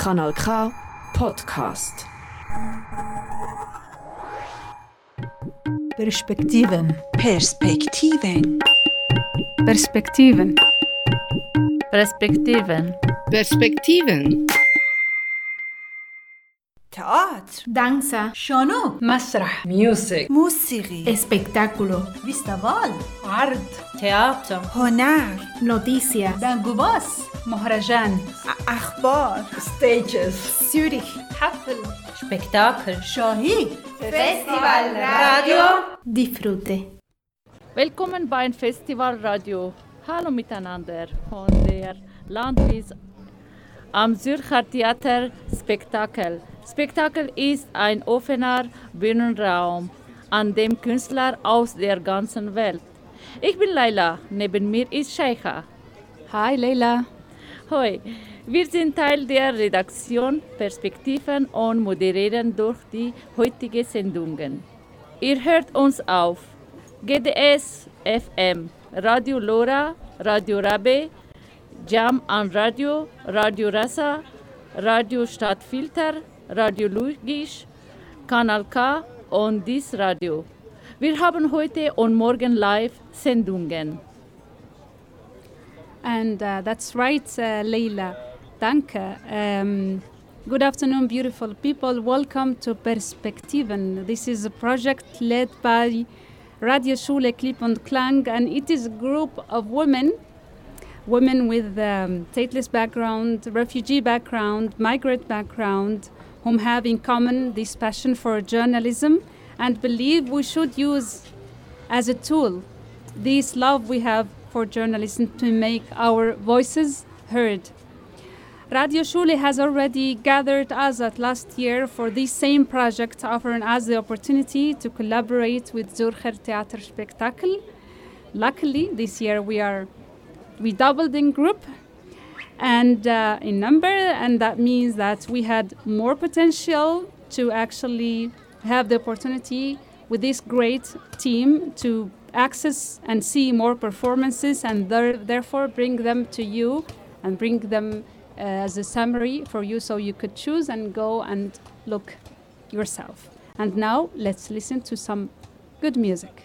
Kanal K Podcast. Perspektiven. Perspektiven. Perspektiven. Perspektiven. Perspektiven Teatr. Danza. شانو. مسرح. Music. موسیقی. Espectáculo. فیستیوال. عرض. Teatro. هنر. Noticias. بنگوباس. مهرجان. اخبار. Stages. Zürich. حفل. Spektakel. شاهی. Festival Radio. Disfrute. Willkommen beim Festival Radio. Hallo miteinander von der Landwies am Zürcher Theater Spektakel. Spektakel ist ein offener Bühnenraum, an dem Künstler aus der ganzen Welt. Ich bin Laila, neben mir ist Sheikha. Hi Leila. Hoi, wir sind Teil der Redaktion Perspektiven und moderieren durch die heutige Sendungen. Ihr hört uns auf GDS FM, Radio Lora, Radio Rabe, Jam an Radio, Radio Rasa, Radio Stadtfilter, Radio Lugisch, Kanal K und dies Radio. Wir haben heute und morgen live Sendungen. And uh, that's right, uh, Leila. Danke. Um, good afternoon, beautiful people. Welcome to Perspektiven. This is a project led by Radio Schule Klipp und Klang, and it is a group of women, women with um, stateless background, refugee background, migrant background, whom have in common this passion for journalism and believe we should use as a tool this love we have for journalism to make our voices heard. Radio Schule has already gathered us at last year for this same project, offering us the opportunity to collaborate with Zürcher Theater Spektakel. Luckily, this year we are we doubled in group and uh, in number, and that means that we had more potential to actually have the opportunity with this great team to access and see more performances and there, therefore bring them to you and bring them uh, as a summary for you so you could choose and go and look yourself. And now let's listen to some good music.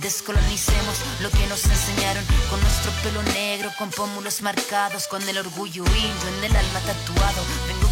Descolonicemos lo que nos enseñaron con nuestro pelo negro, con pómulos marcados, con el orgullo indio en el alma tatuado.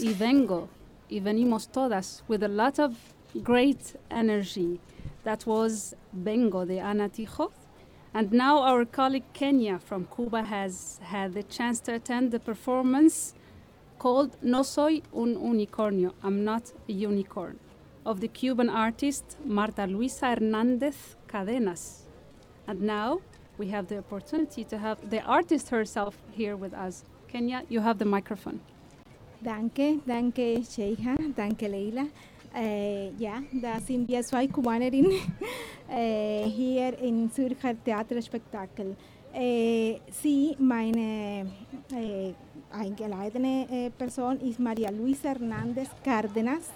Y vengo, y venimos todas, with a lot of great energy. That was Vengo de Ana Tijoz. And now our colleague Kenya from Cuba has had the chance to attend the performance called No Soy un Unicornio, I'm Not a Unicorn, of the Cuban artist Marta Luisa Hernandez Cadenas. And now we have the opportunity to have the artist herself here with us. Kenya, you have the microphone. Danke, danke Sheikha, danke Leila. Uh, ja, da sind wir zwei Kubanerinnen äh, hier in Zürcher Theaterspektakel. Äh, sie, meine eingeladene Person, ist Maria Luisa Hernandez Cárdenas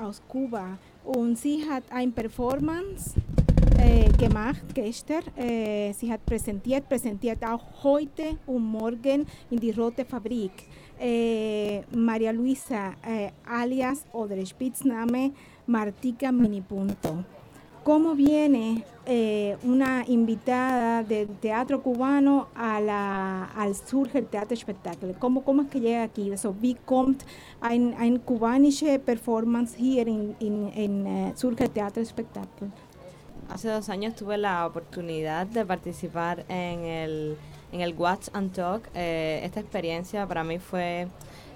aus Kuba. Und sie hat ein Performance gemacht gestern. Sie hat präsentiert, präsentiert auch heute und morgen in die Rote Fabrik. Äh, Maria Luisa, äh, alias oder Spitzname Martica Minipunto. ¿Cómo viene eh, una invitada del teatro cubano a la, al Surger Theaterspektakel? ¿Cómo, ¿Cómo es que llega aquí? Also, wie kommt ein, ein kubanische Performance hier in, in, in äh, Surger Theaterspektakel? Hace dos años tuve la oportunidad de participar en el, en el Watch and Talk. Eh, esta experiencia para mí fue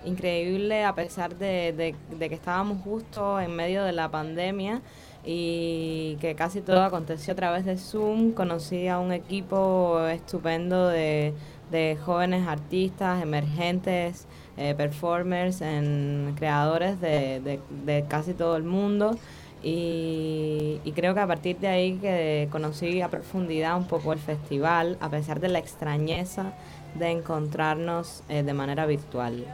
increíble a pesar de, que estábamos justo en medio de la pandemia y que casi todo aconteció a través de Zoom. Conocí a un equipo estupendo de, jóvenes artistas, emergentes, eh, performers, en, creadores de casi todo el mundo. Y, y creo que a partir de ahí que conocí a profundidad un poco el festival, a pesar de la extrañeza de encontrarnos eh, de manera virtual.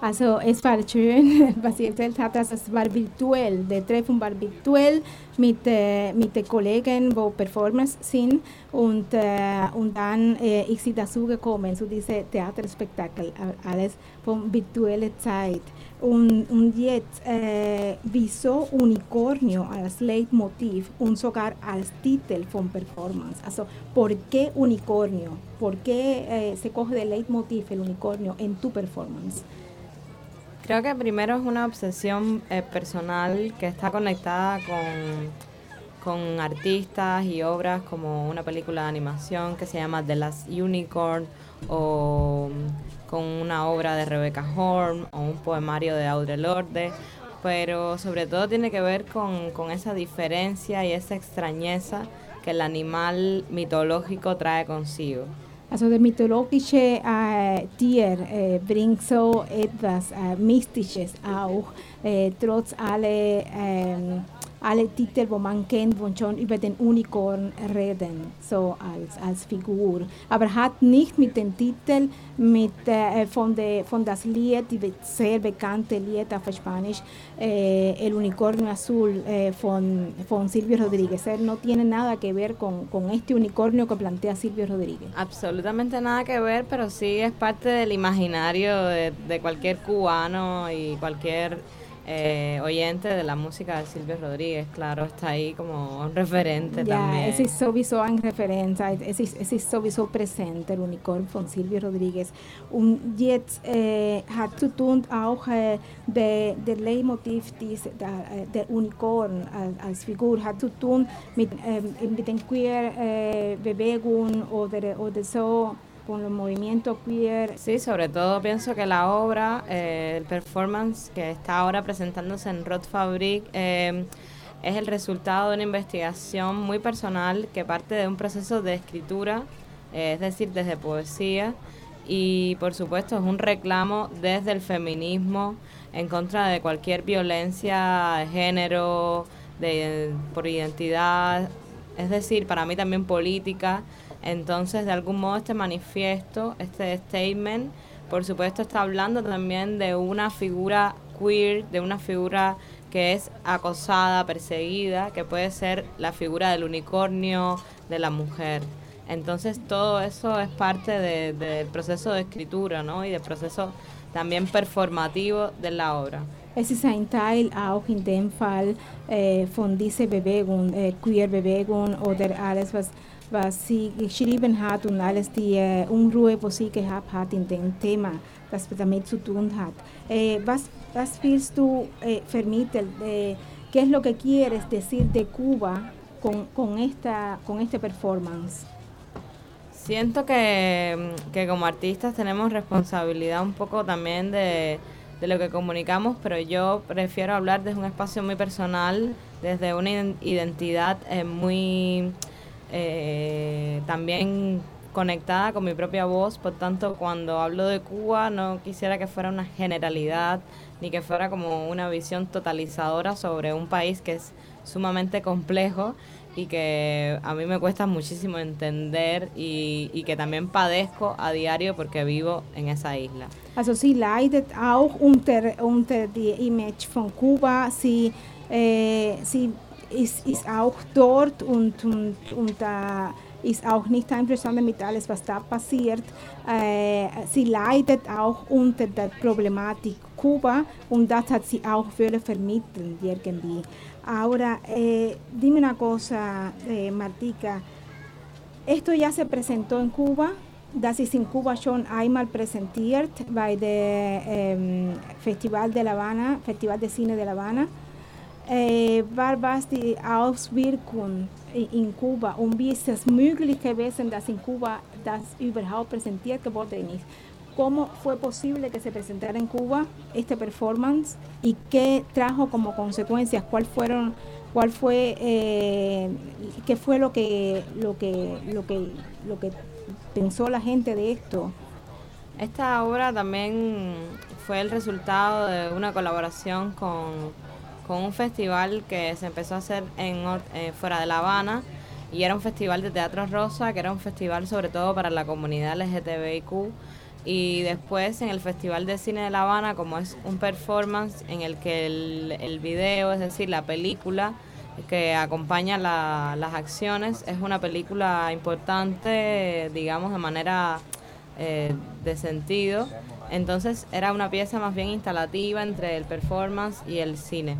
Also es war schön, was ihr erzählt habt, also es war virtuell. Der Treffen war virtuell mit, äh, mit den Kollegen, die Performers sind und, äh, und dann äh, ich sie dazugekommen zu diesem Theaterspektakel, alles von virtueller Zeit. Und, und jetzt, äh, wieso Unicornio als Leitmotiv und sogar als Titel von Performance? Also, ¿por qué Unicornio? ¿Por qué äh, se coge de Leitmotiv el unicornio en tu performance? Creo que primero es una obsesión eh, personal que está conectada con, con artistas y obras como una película de animación que se llama The Last Unicorn o con una obra de Rebecca Horn o un poemario de Audre Lorde, pero sobre todo tiene que ver con, con esa diferencia y esa extrañeza que el animal mitológico trae consigo. Also der mythologische äh, Tier äh, bringt so etwas äh, Mystisches auch, äh, trotz alle, ähm, alle Titel, wo man kennt, wo schon über den Unicorn reden, so als, als Figur. Aber hat nicht mit dem Titel, mit, äh, von, de, von das Lied, die sehr bekannte Lied auf Spanisch, äh, El Unicornio Azul äh, von, von Silvio Rodríguez. Er no tiene nada que ver con, con este unicornio que plantea Silvio Rodríguez. Absolutamente nada que ver, pero sí es parte del imaginario de, de cualquier cubano y cualquier eh, oyente de la música de Silvio Rodríguez. Claro, está ahí como un referente Ja, también. es ist sowieso eine Referenz, es ist, es sowieso präsent, der Unicorn von Silvio Rodríguez. Und jetzt äh, hat zu tun auch äh, der, der Leitmotiv dies, der, der Unicorn als, als Figur hat zu tun mit, ähm, mit den Queer-Bewegungen oder, oder so con los movimientos queer. Sí, sobre todo pienso que la obra, eh, el performance que está ahora presentándose en Rot Fabric, eh, es el resultado de una investigación muy personal que parte de un proceso de escritura, eh, es decir, desde poesía, y por supuesto es un reclamo desde el feminismo en contra de cualquier violencia de género, de, por identidad, es decir, para mí también política. Entonces, de algún modo, este manifiesto, este statement, por supuesto, está hablando también de una figura queer, de una figura que es acosada, perseguida, que puede ser la figura del unicornio, de la mujer. Entonces todo eso es parte del proceso de escritura, ¿no? Y del proceso también performativo de la obra. Es ist ein Teil auch in dem Fall äh, von dieser Bewegung, äh, Queer-Bewegung oder alles, was, was sie geschrieben hat und alles die äh, Unruhe, wo sie gehabt hat in dem Thema, das damit zu tun hat. Äh, was, was willst du äh, vermitteln? Äh, ¿Qué es lo que quieres decir de Cuba con, con, esta, con esta performance? Siento que, que como artistas tenemos responsabilidad un poco también de de lo que comunicamos, pero yo prefiero hablar desde un espacio muy personal, desde una identidad eh, muy eh, también conectada con mi propia voz, por tanto cuando hablo de Cuba no quisiera que fuera una generalidad ni que fuera como una visión totalizadora sobre un país que es sumamente complejo y que a mí me cuesta muchísimo entender y, y, que también padezco a diario porque vivo en esa isla. Also sie leidet auch unter, unter die Image von Kuba, sie, äh, sie ist, ist auch dort und, und, und äh, ist auch nicht einverstanden mit alles, was da passiert. Äh, sie leidet auch unter der Problematik Kuba und das hat sie auch wollen vermitteln irgendwie. Ahora, eh, dime una cosa, eh, Martica. Esto ya se presentó en Cuba. Das ist in Kuba schon einmal präsentiert bei der ähm, Festival de La Habana, Festival de Cine de La Habana. War was die Auswirkung in Kuba und wie ist es möglich gewesen, dass in Kuba das überhaupt präsentiert geworden ist? cómo fue posible que se presentara en Cuba este performance y qué trajo como consecuencias, cuál fueron, cuál fue, eh, qué fue lo que, lo que, lo que, lo que pensó la gente de esto. Esta obra también fue el resultado de una colaboración con, con un festival que se empezó a hacer en, eh, fuera de La Habana y era un festival de teatro rosa, que era un festival sobre todo para la comunidad LGTBIQ y después en el Festival de Cine de La Habana, como es un performance en el que el, el video, es decir, la película que acompaña las acciones, es una película importante, digamos, de manera eh, de sentido. Entonces era una pieza más bien instalativa entre el performance y el cine.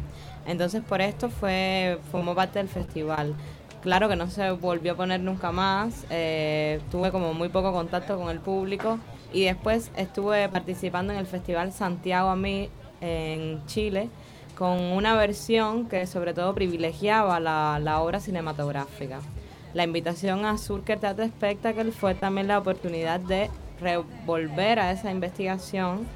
Entonces por esto fue formó parte del festival. Claro que no se volvió a poner nunca más, eh, tuve como muy poco contacto con el público y después estuve participando en el Festival Santiago a mí en Chile con una versión que sobre todo privilegiaba la, la obra cinematográfica. La invitación a Surker Theatre Spectacle fue también la oportunidad de revolver a esa investigación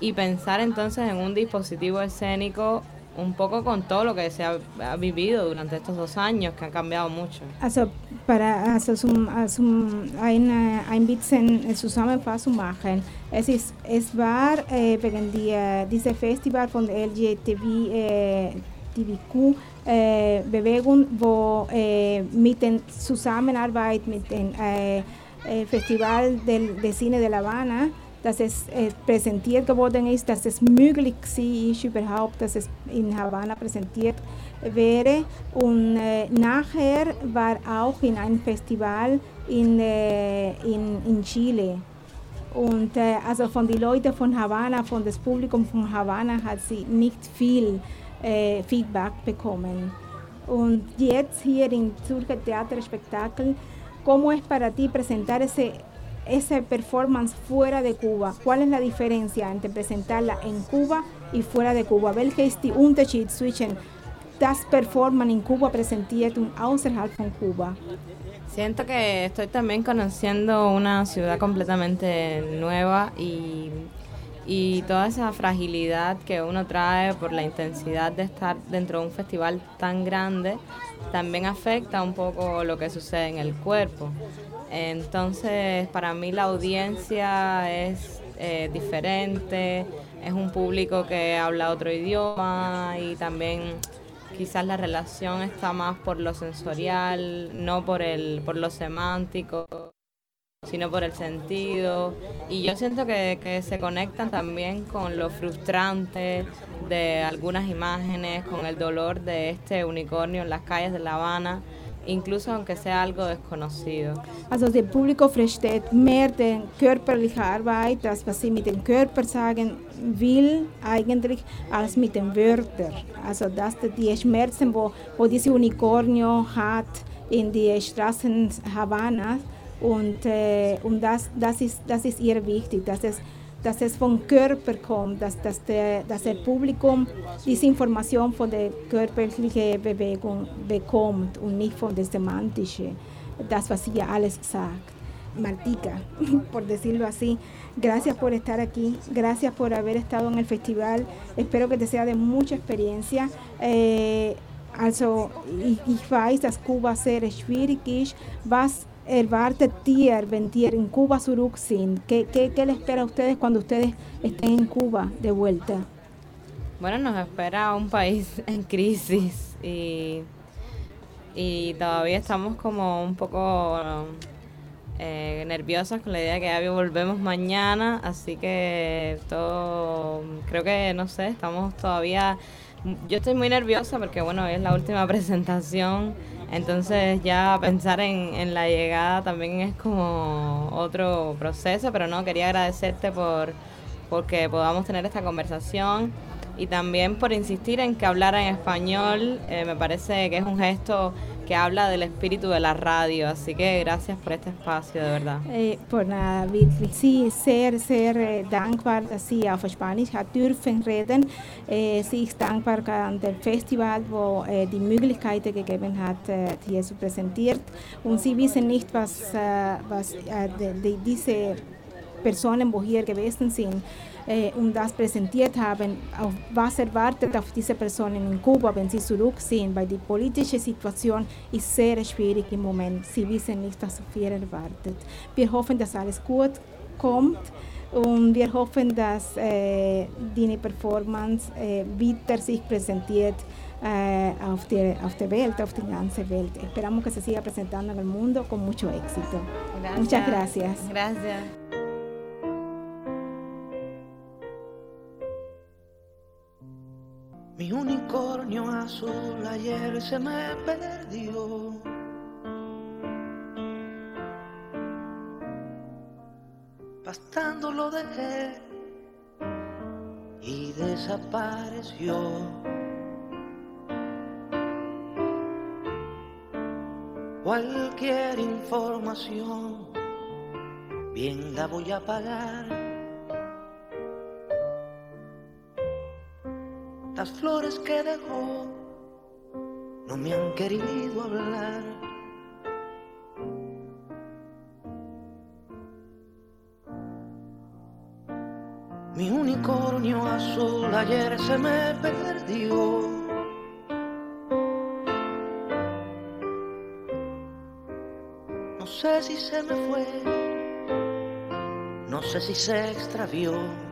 y pensar entonces en un dispositivo escénico un poco con todo lo que se ha, ha, vivido durante estos dos años, que han cambiado mucho. Also, para also zum, zum eine, ein bisschen Zusammenfassung machen. Es, ist, es war äh, wegen die, dieser Festival von der LGTB, äh, TVQ, äh, Bewegung, wo äh, mit der Zusammenarbeit mit dem äh, äh, Festival del, de Cine de La Habana dass es äh, präsentiert geworden ist, dass es möglich ist überhaupt, dass es in Havanna präsentiert wäre. Und äh, nachher war auch in einem Festival in, äh, in, in Chile. Und also von den Leuten von Havanna, von das Publikum von Havanna hat sie nicht viel Feedback bekommen. Und jetzt hier im Zürcher Theaterspektakel, ¿cómo es para ti presentar ese ese performance fuera de Cuba? ¿Cuál es la diferencia entre presentarla en Cuba y fuera de Cuba? Welche ist die Unterschied zwischen das Performance in Kuba präsentiert und außerhalb von Kuba? Siento que estoy también conociendo una ciudad completamente nueva y, y toda esa fragilidad que uno trae por la intensidad de estar dentro de un festival tan grande también afecta un poco lo que sucede en el cuerpo. Entonces, para mí la audiencia es eh, diferente, es un público que habla otro idioma y también quizás la relación está más por lo sensorial, no por el por lo semántico, sino por el sentido. Y yo siento que, que se conectan también con lo frustrante de algunas imágenes, con el dolor de este unicornio en las calles de La Habana incluso aunque sea algo desconocido. Also der Publikum versteht mehr die körperliche Arbeit, das was sie mit dem Körper sagen will eigentlich, als mit den Wörtern. Also dass die Schmerzen, wo, wo diese Unicornio hat in die Straßen Havanna und, äh, und das, das, ist, das ist ihr wichtig, dass es dass es vom Körper kommt, dass, dass, der, dass der Publikum diese Information von der körperlichen Bewegung bekommt und nicht von der semantischen, das, was sie alles sagt. Martica, por decirlo así. Gracias por estar aquí, gracias por haber estado en el festival. Espero que te sea de mucha experiencia. Eh, also, ich, ich weiß, dass Kuba sehr schwierig ist. Was erwartet ihr, wenn ihr en Cuba sind? ¿Qué, qué, ¿Qué les espera a ustedes cuando ustedes estén en Cuba de vuelta? Bueno, nos espera un país en crisis y, y todavía estamos como un poco eh, nerviosas con la idea de que ya volvemos mañana, así que todo, creo que, no sé, estamos todavía, yo estoy muy nerviosa porque bueno, es la última presentación entonces ya pensar en, en, la llegada también es como otro proceso, pero no, quería agradecerte por porque podamos tener esta conversación y también por insistir en que hablara en español. Eh, me parece que es un gesto que habla del espíritu de la radio. Así que gracias por este espacio, de verdad. Eh, por nada, wirklich. Sí, sehr, sehr äh, dankbar, Sie auf Spanisch hat dürfen reden. Äh, sie dankbar an dem Festival, wo äh, die Möglichkeit gegeben hat, äh, hier zu präsentieren. Und Sie wissen nicht, was, äh, was die, die, diese Personen, wo hier gewesen sind, äh, und das präsentiert haben, auf was erwartet auf diese Personen in Kuba, wenn sie zurück sind, weil die politische Situation ist sehr schwierig im Moment. Sie wissen nicht, was auf ihr erwartet. Wir hoffen, dass alles gut kommt. Und wir hoffen, dass äh, die Performance äh, weiter sich präsentiert auf, der, auf der Welt, auf die ganze Welt. Esperamos que se siga presentando en el mundo con mucho éxito. Gracias. Muchas gracias. Gracias. Mi unicornio azul ayer se me perdió. Bastando lo dejé y desapareció. Cualquier información, bien la voy a pagar. Las flores que dejó no me han querido hablar. Mi unicornio azul ayer se me perdió. No sé si se me fue, no sé si se extravió.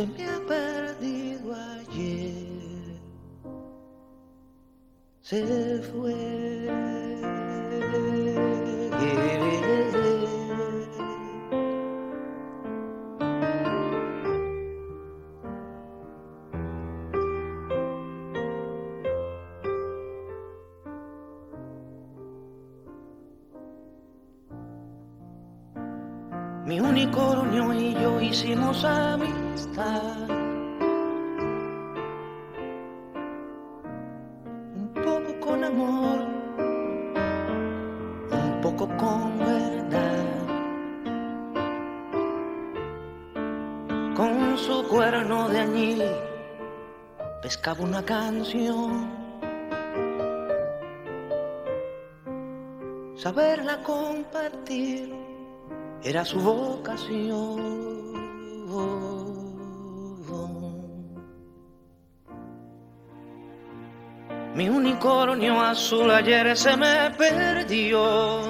Se me ha perdido ayer se fue. Saberla compartir era su vocación. Mi unicornio azul ayer se me perdió.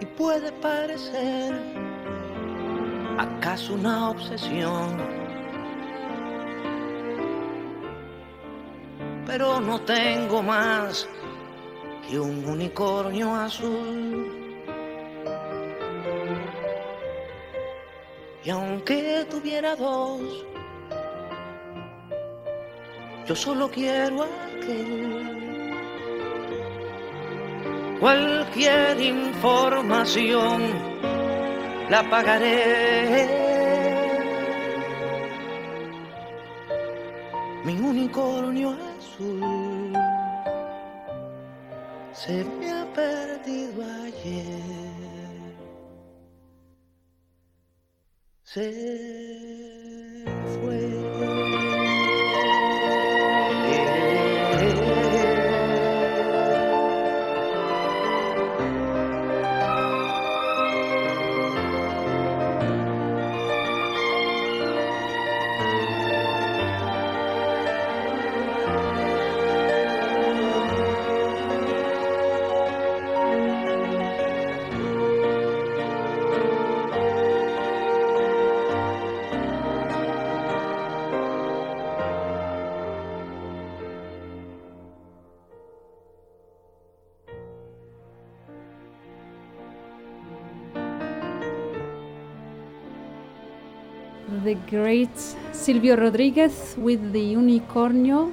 Y puede parecer acaso una obsesión. Pero no tengo más que un unicornio azul. Y aunque tuviera dos, yo solo quiero aquel. Cualquier información la pagaré. Mi unicornio azul se me ha perdido ayer. Se great Silvio Rodriguez with the unicornio,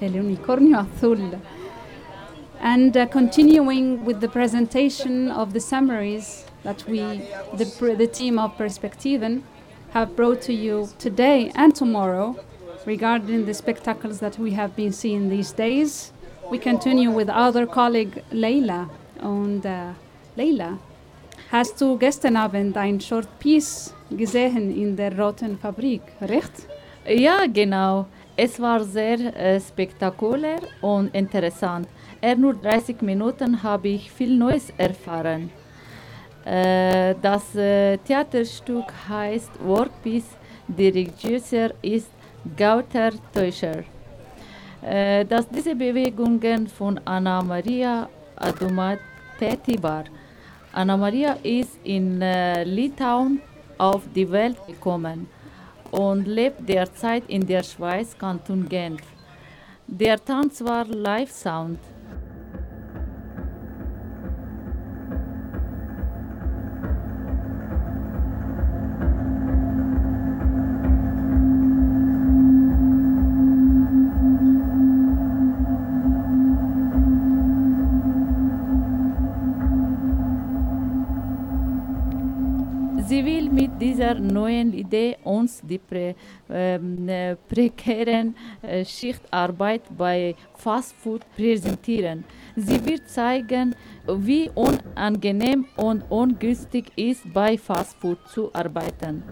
el unicornio azul. And uh, continuing with the presentation of the summaries that we, the, the team of Perspectiven, have brought to you today and tomorrow regarding the spectacles that we have been seeing these days. We continue with our colleague Leila. and uh, Leila, hast du gestern Abend ein Short Piece gesehen in der Roten Fabrik, recht? Ja, genau. Es war sehr äh, spektakulär und interessant. Er nur 30 Minuten habe ich viel Neues erfahren. Äh, das äh, Theaterstück heißt Workpiece. Der Regisseur ist Gauter Teuscher. Äh, dass diese Bewegungen von Anna Maria Adumateti war. Anna Maria ist in äh, Litauen auf die Welt gekommen und lebt derzeit in der Schweiz, Kanton Genf. Der Tanz war Live-Sound. Sie neuen Idee uns die prä, ähm, äh, prekären äh, Schichtarbeit bei Fastfood präsentieren. Sie wird zeigen, wie unangenehm und ungünstig ist, bei Fastfood zu arbeiten.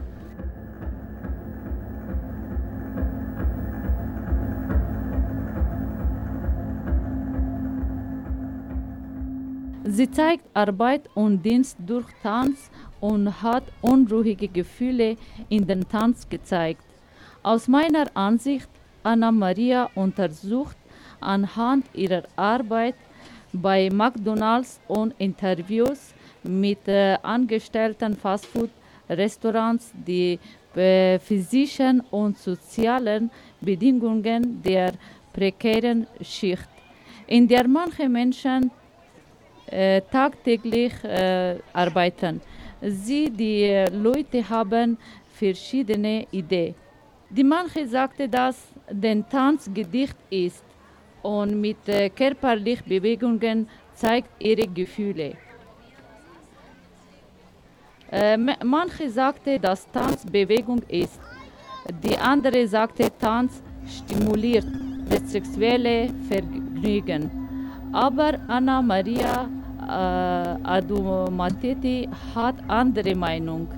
Sie zeigt Arbeit und Dienst durch Tanz und hat unruhige Gefühle in den Tanz gezeigt. Aus meiner Ansicht, Anna Maria untersucht anhand ihrer Arbeit bei McDonald's und Interviews mit äh, Angestellten Fastfood-Restaurants die äh, physischen und sozialen Bedingungen der prekären Schicht, in der manche Menschen äh, tagtäglich äh, arbeiten. Sie, die Leute haben verschiedene Ideen. Die manche sagte, dass den Tanz Gedicht ist und mit äh, körperlichen Bewegungen zeigt ihre Gefühle. Äh, ma- manche sagte, dass Tanz Bewegung ist. Die andere sagte, Tanz stimuliert das sexuelle Vergnügen. Aber Anna Maria äh, Adumateti hat andere Meinung.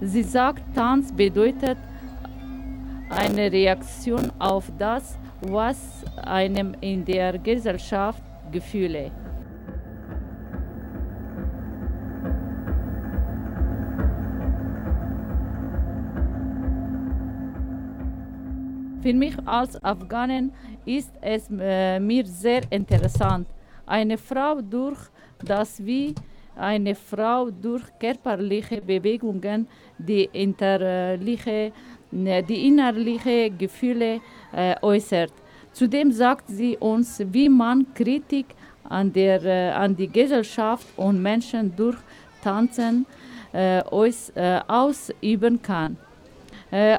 Sie sagt, Tanz bedeutet eine Reaktion auf das, was einem in der Gesellschaft Gefühle. Für mich als Afghanen ist es äh, mir sehr interessant, eine Frau durch das wie eine Frau durch körperliche Bewegungen die, interliche, ne, die innerliche Gefühle äh, äußert. Zudem sagt sie uns, wie man Kritik an, der, äh, an die Gesellschaft und Menschen durch Tanzen äh, äh, ausüben kann.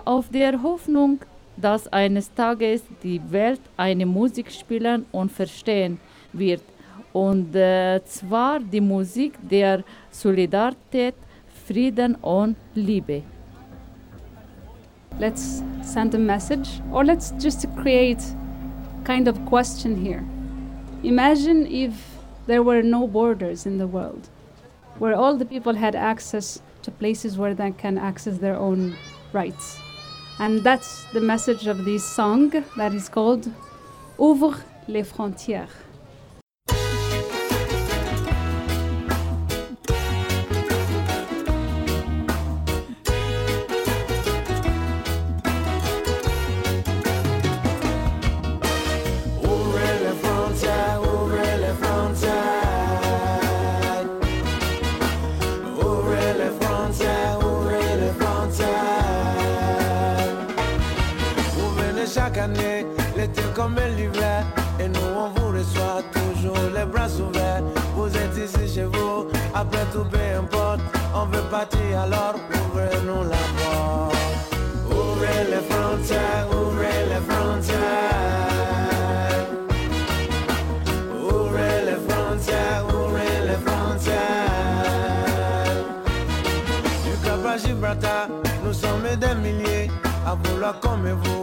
Auf der Hoffnung, dass eines Tages die Welt eine Musik spielen und verstehen wird. Und äh, zwar die Musik der Solidarität, Frieden und Liebe. Let's send a message, or let's just create kind of question here. Imagine if there were no borders in the world, where all the people had access to places where they can access their own rights. And that's the message of this song that is called Ouvre les frontières. Comme. Et nous on vous reçoit toujours les bras ouverts. Vous êtes ici chez vous, après tout peu importe. On veut partir alors, ouvrez-nous la porte. Ouvrez les frontières, ouvrez les frontières. Ouvrez les frontières, ouvrez les frontières. Du Cap à Gibraltar, nous sommes des milliers à vouloir comme vous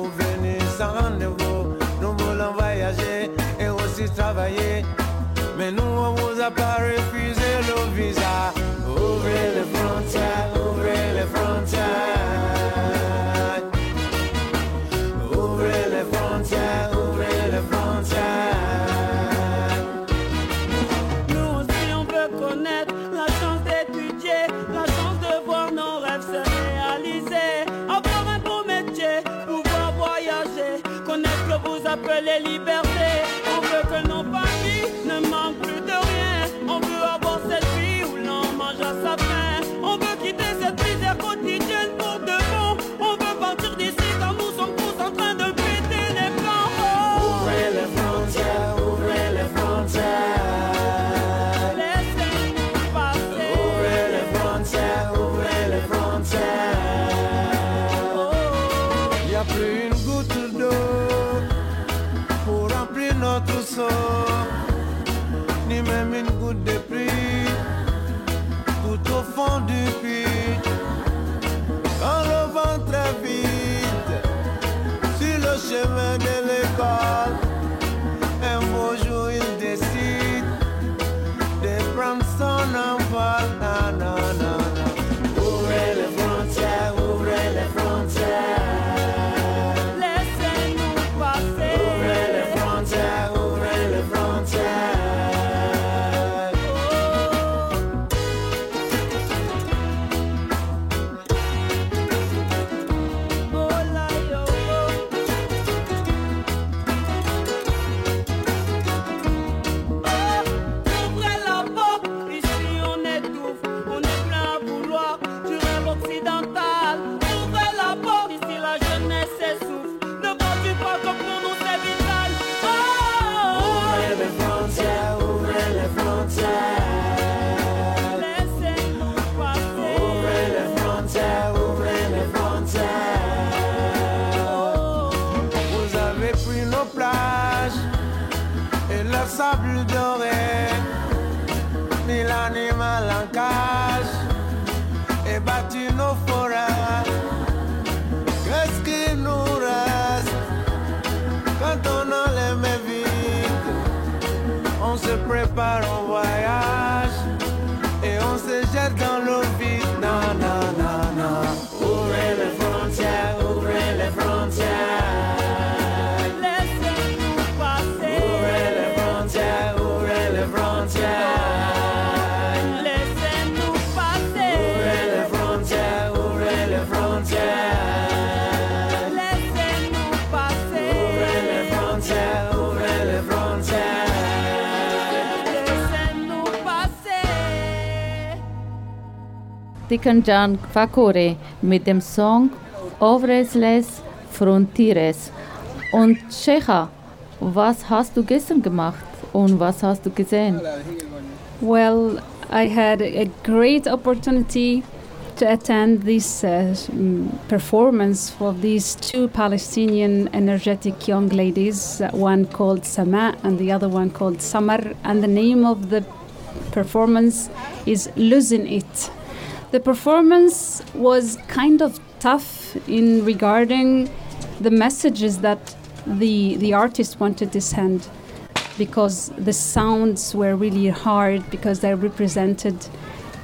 part on Tikanjan Fakore mit dem Song Ovres les Frontires. Und Shecha, was hast du gestern gemacht und was hast du gesehen? Well, I had a great opportunity to attend this uh, performance of these two Palestinian energetic young ladies, one called Sama and the other one called Samar. And the name of the performance is Losing It. The performance was kind of tough in regarding the messages that the, the artist wanted to send because the sounds were really hard because they represented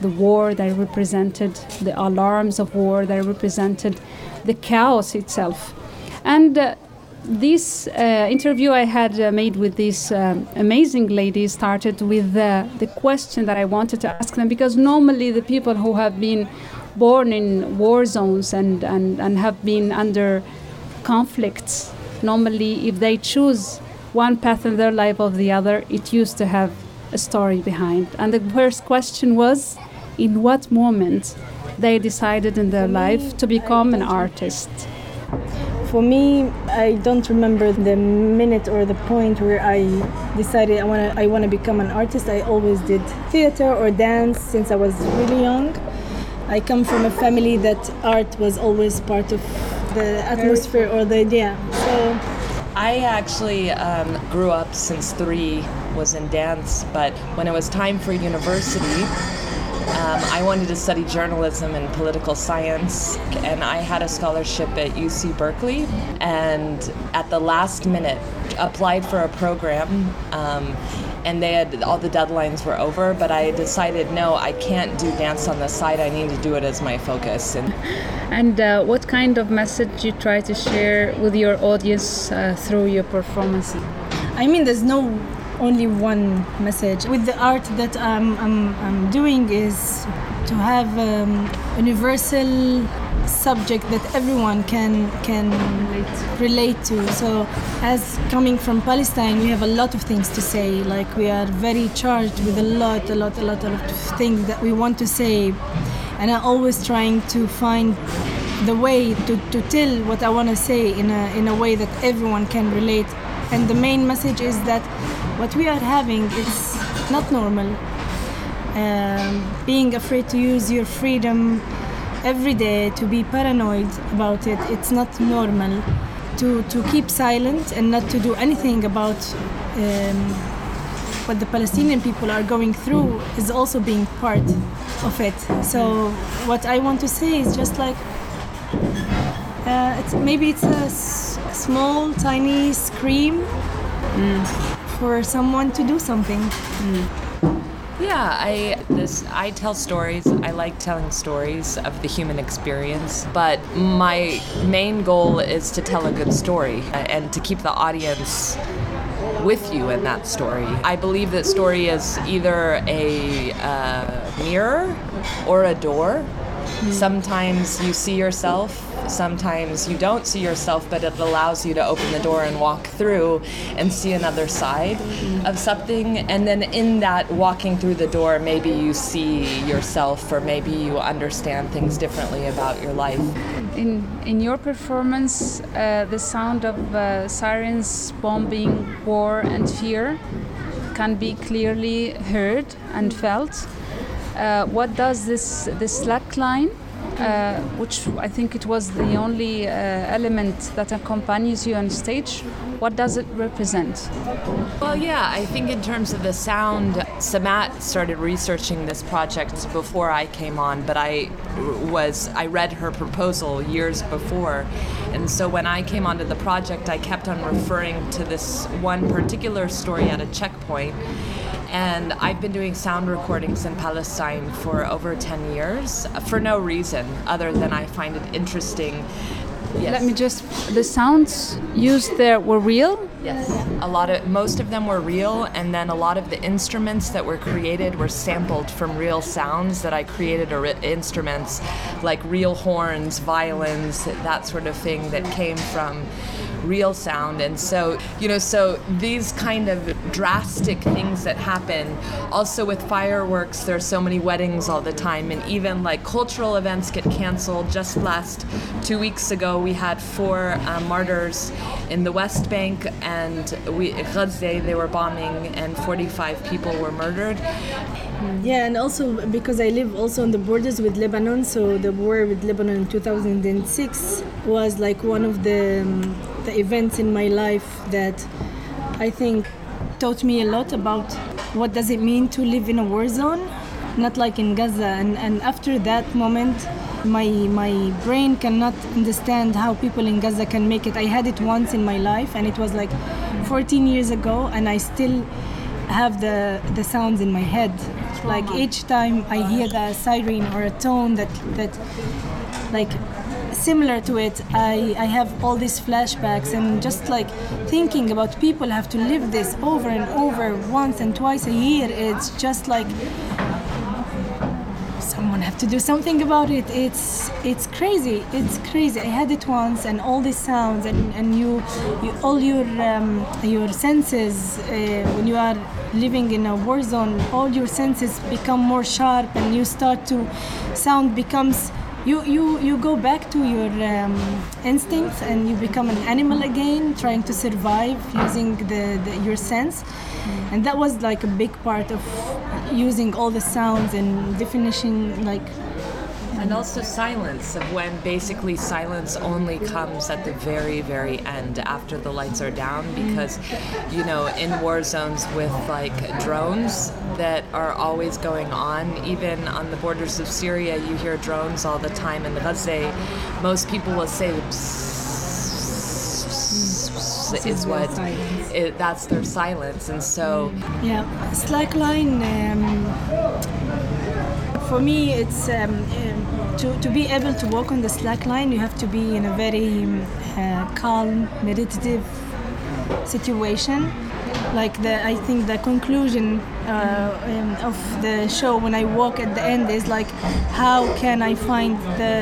the war, they represented the alarms of war, they represented the chaos itself. And uh, this uh, interview I had uh, made with this um, amazing lady started with uh, the question that I wanted to ask them because normally the people who have been born in war zones and, and, and have been under conflicts, normally if they choose one path in their life or the other, it used to have a story behind. And the first question was in what moment they decided in their life to become an artist. For me, I don't remember the minute or the point where I decided I want to I want to become an artist. I always did theater or dance since I was really young. I come from a family that art was always part of the atmosphere or the idea. So I actually um, grew up since three, was in dance, but when it was time for university, um, I wanted to study journalism and political science, and I had a scholarship at UC Berkeley. And at the last minute, applied for a program, um, and they had all the deadlines were over. But I decided, no, I can't do dance on the side. I need to do it as my focus. And And uh, what kind of message you try to share with your audience uh, through your performance? I mean, there's no only one message. With the art that I'm, I'm, I'm doing is to have um, universal subject that everyone can can relate to. So, as coming from Palestine, we have a lot of things to say. Like we are very charged with a lot, a lot, a lot, a lot of things that we want to say, and I'm always trying to find the way to, to tell what I want to say in a in a way that everyone can relate. And the main message is that what we are having is not normal. Um, being afraid to use your freedom every day, to be paranoid about it, it's not normal. To, to keep silent and not to do anything about um, what the Palestinian people are going through is also being part of it. So what I want to say is just like uh, it's, maybe it's a small, tiny scream for someone to do something. Yeah, I this I tell stories. I like telling stories of the human experience, but my main goal is to tell a good story and to keep the audience with you in that story. I believe that story is either a uh, mirror or a door. Sometimes you see yourself, sometimes you don't see yourself, but it allows you to open the door and walk through and see another side of something. And then in that walking through the door, maybe you see yourself or maybe you understand things differently about your life. In, in your performance, uh, the sound of uh, sirens, bombing, war, and fear can be clearly heard and felt. Uh, what does this, this slack line, uh, which I think it was the only uh, element that accompanies you on stage, What does it represent? Well, yeah, I think in terms of the sound, Samat started researching this project before I came on, but I was I read her proposal years before. And so when I came onto the project, I kept on referring to this one particular story at a checkpoint. And I've been doing sound recordings in Palestine for over 10 years for no reason other than I find it interesting. Yes. Let me just. The sounds used there were real? Yes. A lot of most of them were real, and then a lot of the instruments that were created were sampled from real sounds that I created or instruments like real horns, violins, that sort of thing that came from real sound. And so, you know, so these kind of drastic things that happen. Also with fireworks, there are so many weddings all the time, and even like cultural events get canceled. Just last two weeks ago, we had four uh, martyrs in the West Bank, and we Gaza they were bombing, and 45 people were murdered. Yeah, and also because I live also on the borders with Lebanon, so the war with Lebanon in 2006 was like one of the um, the events in my life that I think taught me a lot about what does it mean to live in a war zone, not like in Gaza. And, and after that moment, my my brain cannot understand how people in Gaza can make it. I had it once in my life, and it was like 14 years ago, and I still have the the sounds in my head. Like each time I hear the siren or a tone that that like similar to it, I, I have all these flashbacks and just like thinking about people have to live this over and over once and twice a year. It's just like someone have to do something about it. It's it's crazy. It's crazy. I had it once, and all these sounds, and, and you, you all your um, your senses uh, when you are living in a war zone, all your senses become more sharp, and you start to sound becomes you you you go back to your um, instincts and you become an animal again trying to survive using the, the, your sense. And that was like a big part of using all the sounds and definition like and also silence of when basically silence only comes at the very very end after the lights are down because you know in war zones with like drones that are always going on even on the borders of Syria you hear drones all the time in Gaza. Most people will say is what it, that's their silence. And so yeah slackline um, for me it's um, um, to, to be able to walk on the slack line you have to be in a very um, uh, calm meditative situation. Like the i think the conclusion uh, um, of the show when i walk at the end is like how can i find the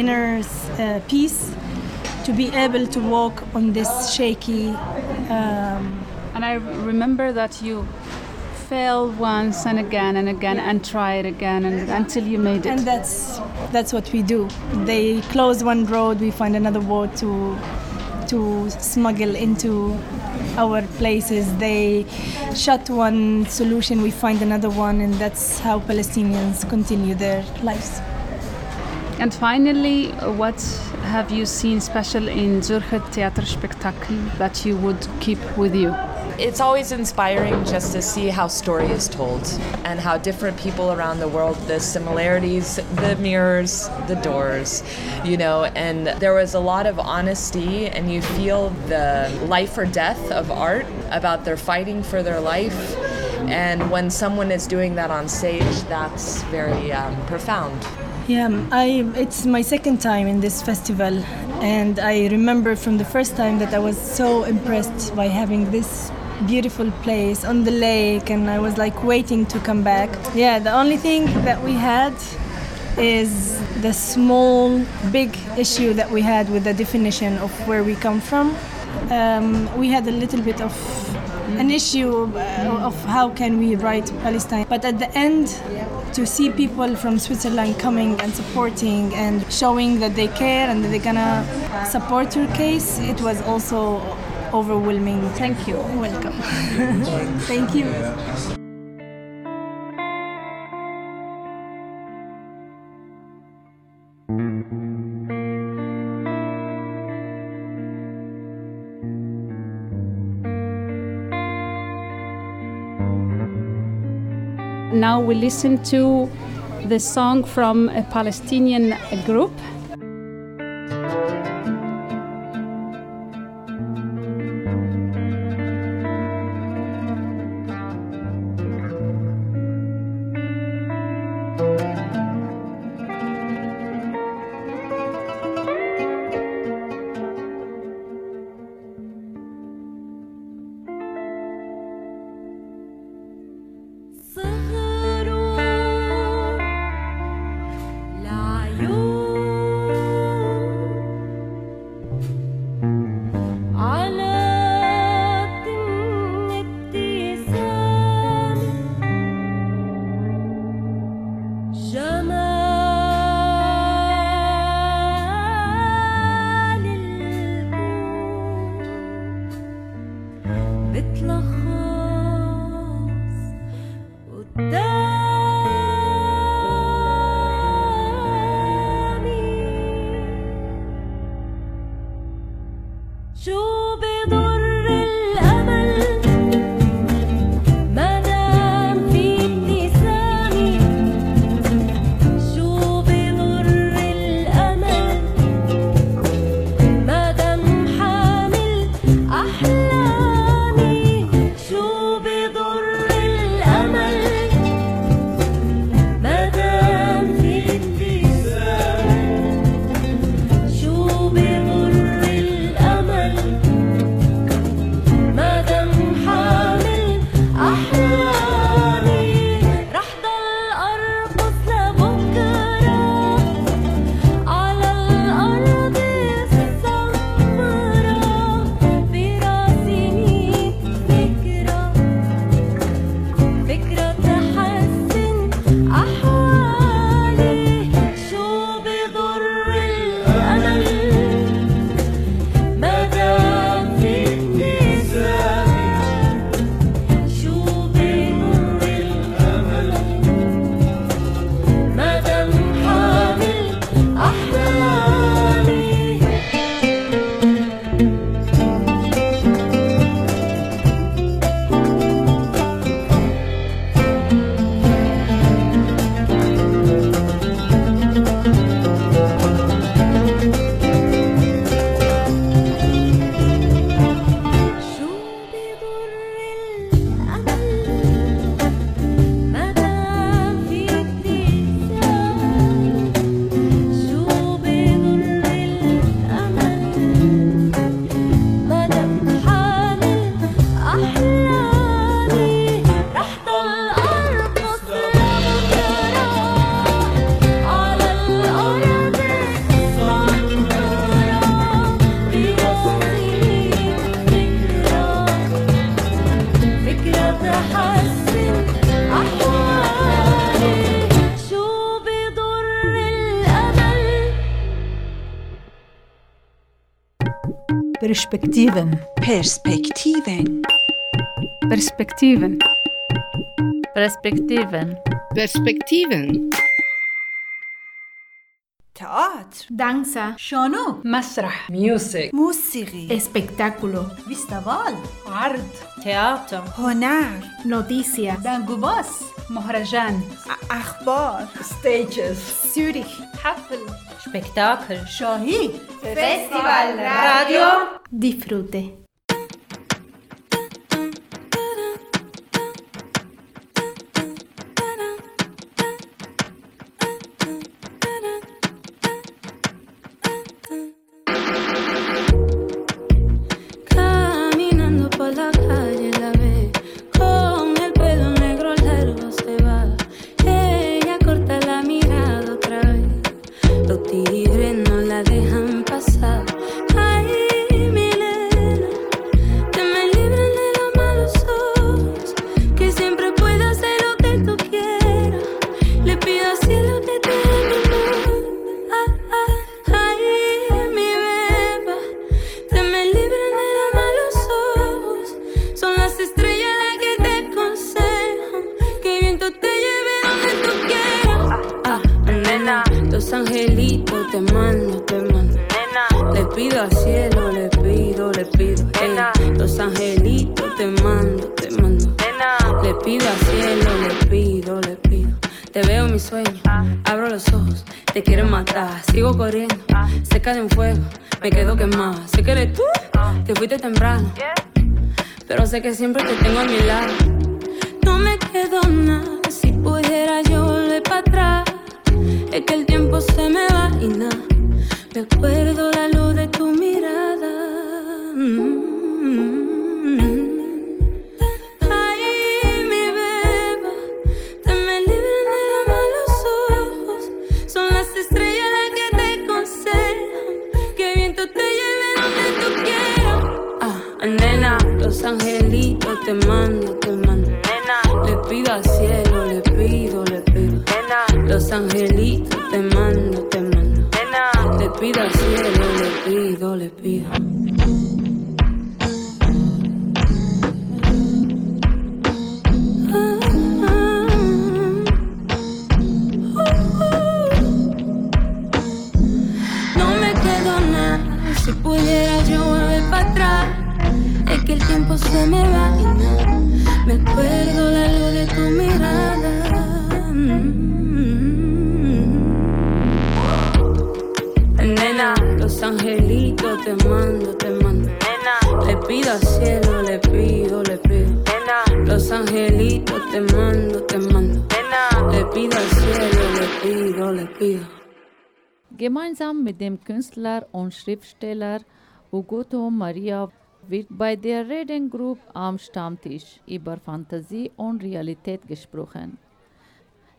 inner uh, peace to be able to walk on this shaky um, and i remember that you fail once and again and again and try it again and until you made it. And that's that's what we do. They close one road, we find another road to to smuggle into our places. They shut one solution, we find another one, and that's how Palestinians continue their lives. And finally, what have you seen special in Zürcher Theaterspektakel that you would keep with you? It's always inspiring just to see how story is told and how different people around the world the similarities the mirrors the doors you know and there was a lot of honesty and you feel the life or death of art about their fighting for their life. And when someone is doing that on stage that's very um, profound. Yeah, I it's my second time in this festival and I remember from the first time that I was so impressed by having this beautiful place on the lake and I was like waiting to come back. Yeah, the only thing that we had is the small big issue that we had with the definition of where we come from. Um, we had a little bit of an issue uh, of how can we write Palestine. But at the end, to see people from Switzerland coming and supporting and showing that they care and that they're gonna support your case, it was also overwhelming. Thank you. Welcome. Thank you. Now we listen to the song from a Palestinian group Perspektiven. Perspektiven. Perspektiven. Perspektiven. Perspektiven. danza, shono, masrah, music, espectáculo, vistaval, art, teatro, honar, noticia, dangubas, mohrajan, akhbar, stages, zürich, hafel, espectáculo, shahi, festival, radio, disfrute. Künstler und Schriftsteller Ugoto Maria wird bei der Reading Group am Stammtisch über Fantasie und Realität gesprochen.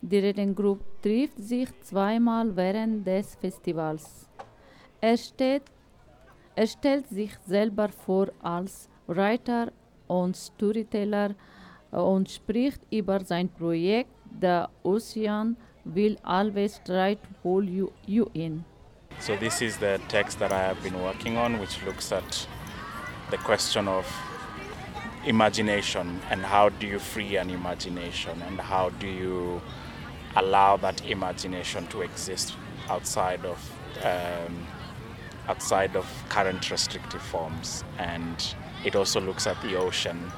Die Reading Group trifft sich zweimal während des Festivals. Er, steht, er stellt sich selber vor als Writer und Storyteller und spricht über sein Projekt The Ocean Will Always Try to Pull You, you In. So this is the text that I have been working on, which looks at the question of imagination and how do you free an imagination and how do you allow that imagination to exist outside of um, outside of current restrictive forms. And it also looks at the ocean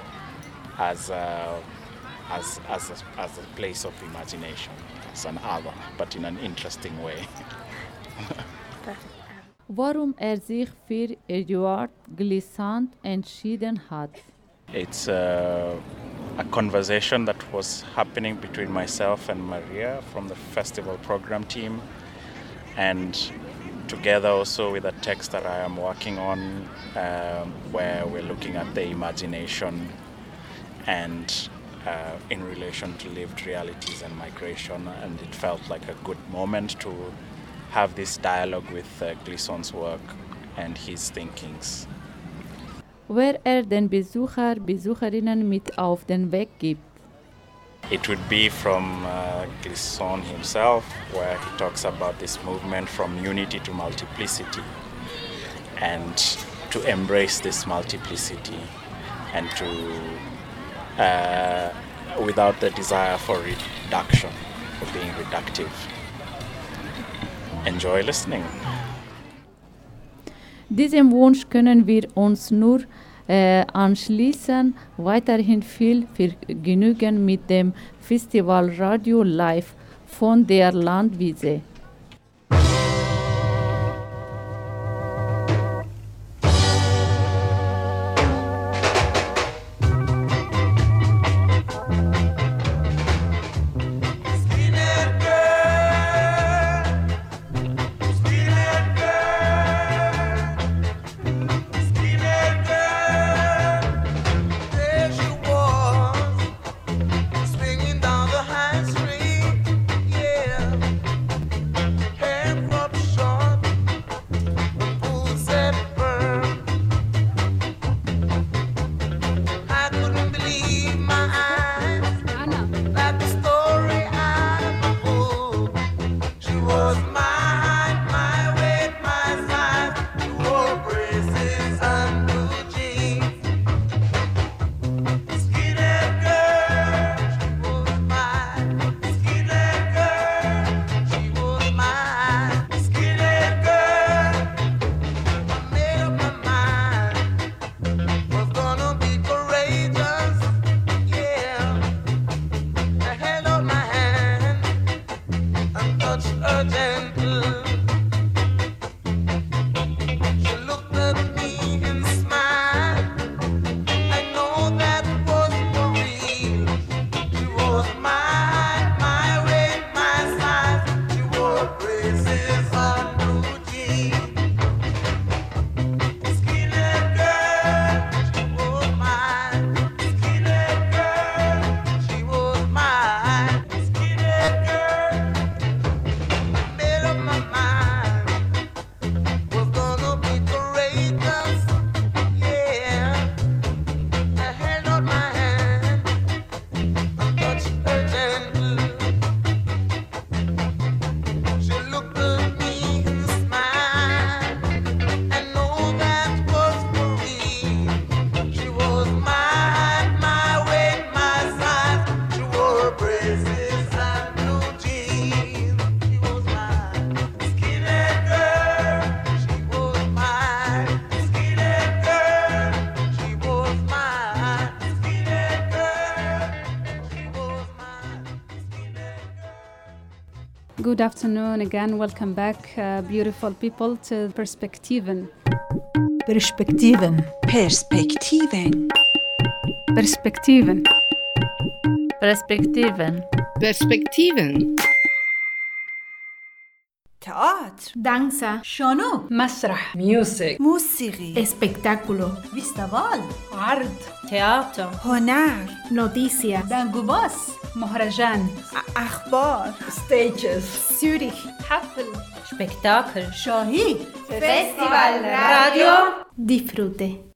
as a, as, as, a, as a place of imagination as an other but in an interesting way Warum er sich für Eduard Glissant entschieden hat. It's a, a conversation that was happening between myself and Maria from the festival program team, and together also with a text that I am working on, um, where we're looking at the imagination and uh, in relation to lived realities and migration, and it felt like a good moment to have this dialogue with uh, Glisson's work and his thinkings. Wer er den Besucher, Besucherinnen mit auf den Weg gibt. It would be from uh, Glisson himself, where he talks about this movement from unity to multiplicity and to embrace this multiplicity and to, uh, without the desire for reduction, for being reductive. Enjoy listening. Diesem Wunsch können wir uns nur äh, anschließen. Weiterhin viel Vergnügen mit dem Festival Radio Live von der Landwiese. Good afternoon again. Welcome back, uh, beautiful people, to Perspektiven. Perspektiven. Perspektiven. Perspektiven. Perspektiven. Perspektiven. Teatr. Dansa. Shano. Masrah. Music. Musiri. Espectáculo. Vistaval. Art. Theater. Honar. Noticias. Dangubas. مهرجان أخبار ستيجز سيوريخ حفل spektakel شاهي فيستيفال راديو ديفروتي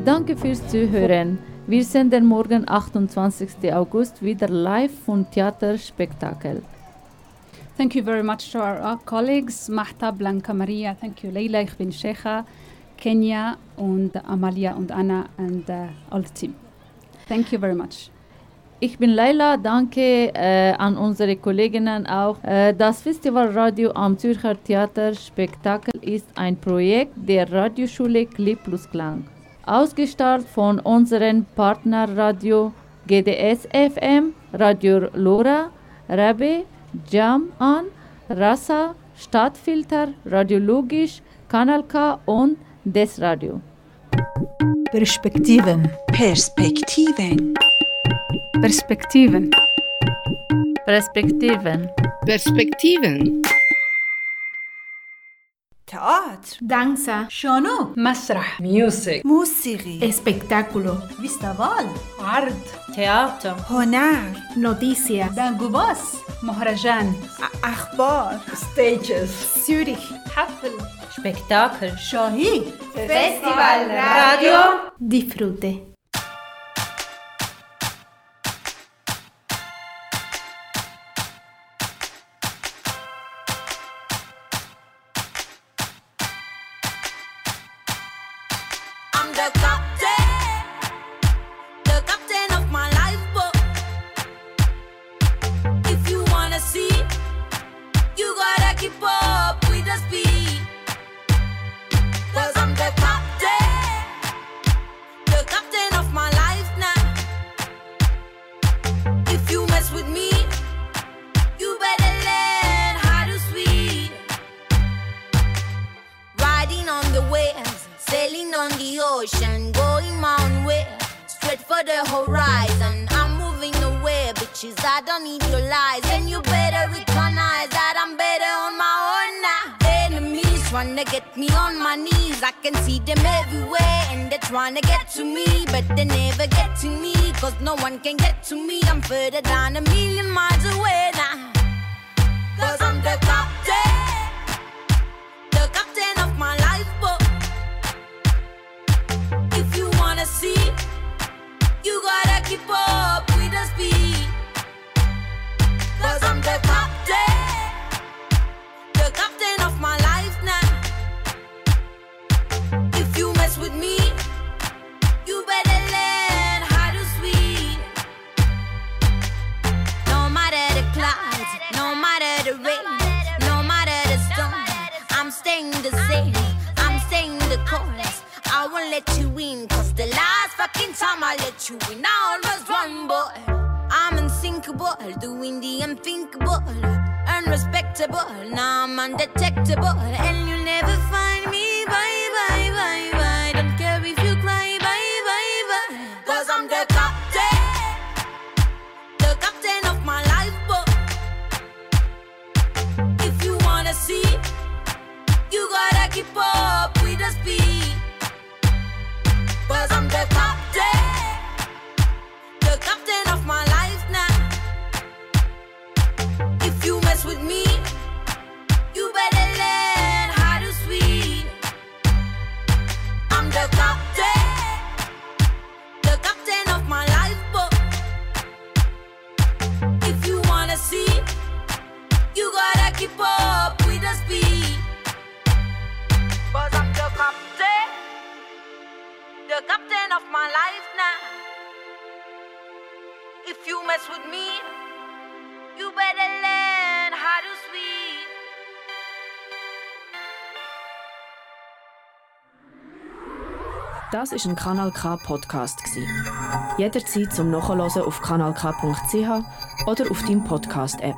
danke fürs Zuhören. Wir senden morgen 28. August wieder live vom Theaterspektakel. Thank you very much to our, colleagues, Mahta, Blanca Maria, thank you Leila, ich bin Sheikha, Kenya und Amalia und Anna and uh, all the team. Thank you very much. Ich bin Leila, danke äh, an unsere Kolleginnen auch. Äh, das Festivalradio am Zürcher Theaterspektakel ist ein Projekt der Radioschule Klipp plus Klang. Ausgestrahlt von unseren Partnerradio GDS FM, Radio Lora, Rebe, Jam an, Rasa, Stadtfilter, Radiologisch, Kanal K und Des Radio. Perspektiven. Perspektiven. Perspektiven. Perspektiven. Perspektiven. تئاتر. Danza, شانو. مسرح. ميوزك موسيقي, espectáculo, فيستيفال عرض تئاتر. هنر. noticias, دانجوباس مهرجان. أخبار stages Zürich, حفل. سبكتاكل شاهي Festival Radio. Disfrute. Keep up with the speed. Cause I'm the captain, the captain of my life now. If you mess with me, you better learn how to swim. No matter the clouds, no matter the rain, no matter the storm, I'm staying the same. I'm staying the course. I won't let you in, cause the last fucking time I let you in, I almost won, boy. I'm unsinkable, doing the unthinkable, unrespectable. Now I'm undetectable, and you'll never find me. Bye, bye, bye, bye. Don't care if you cry, bye, bye, bye. Cause I'm the captain the captain of my lifeboat. If you wanna see, you gotta keep up keep up with the speed. Cause I'm the captain, the captain of my life now. If you mess with me, you better learn how to swim. Das ist ein Kanal K Podcast gsi. Jederzeit zum Nachhören auf kanalk.ch oder auf deinem Podcast App.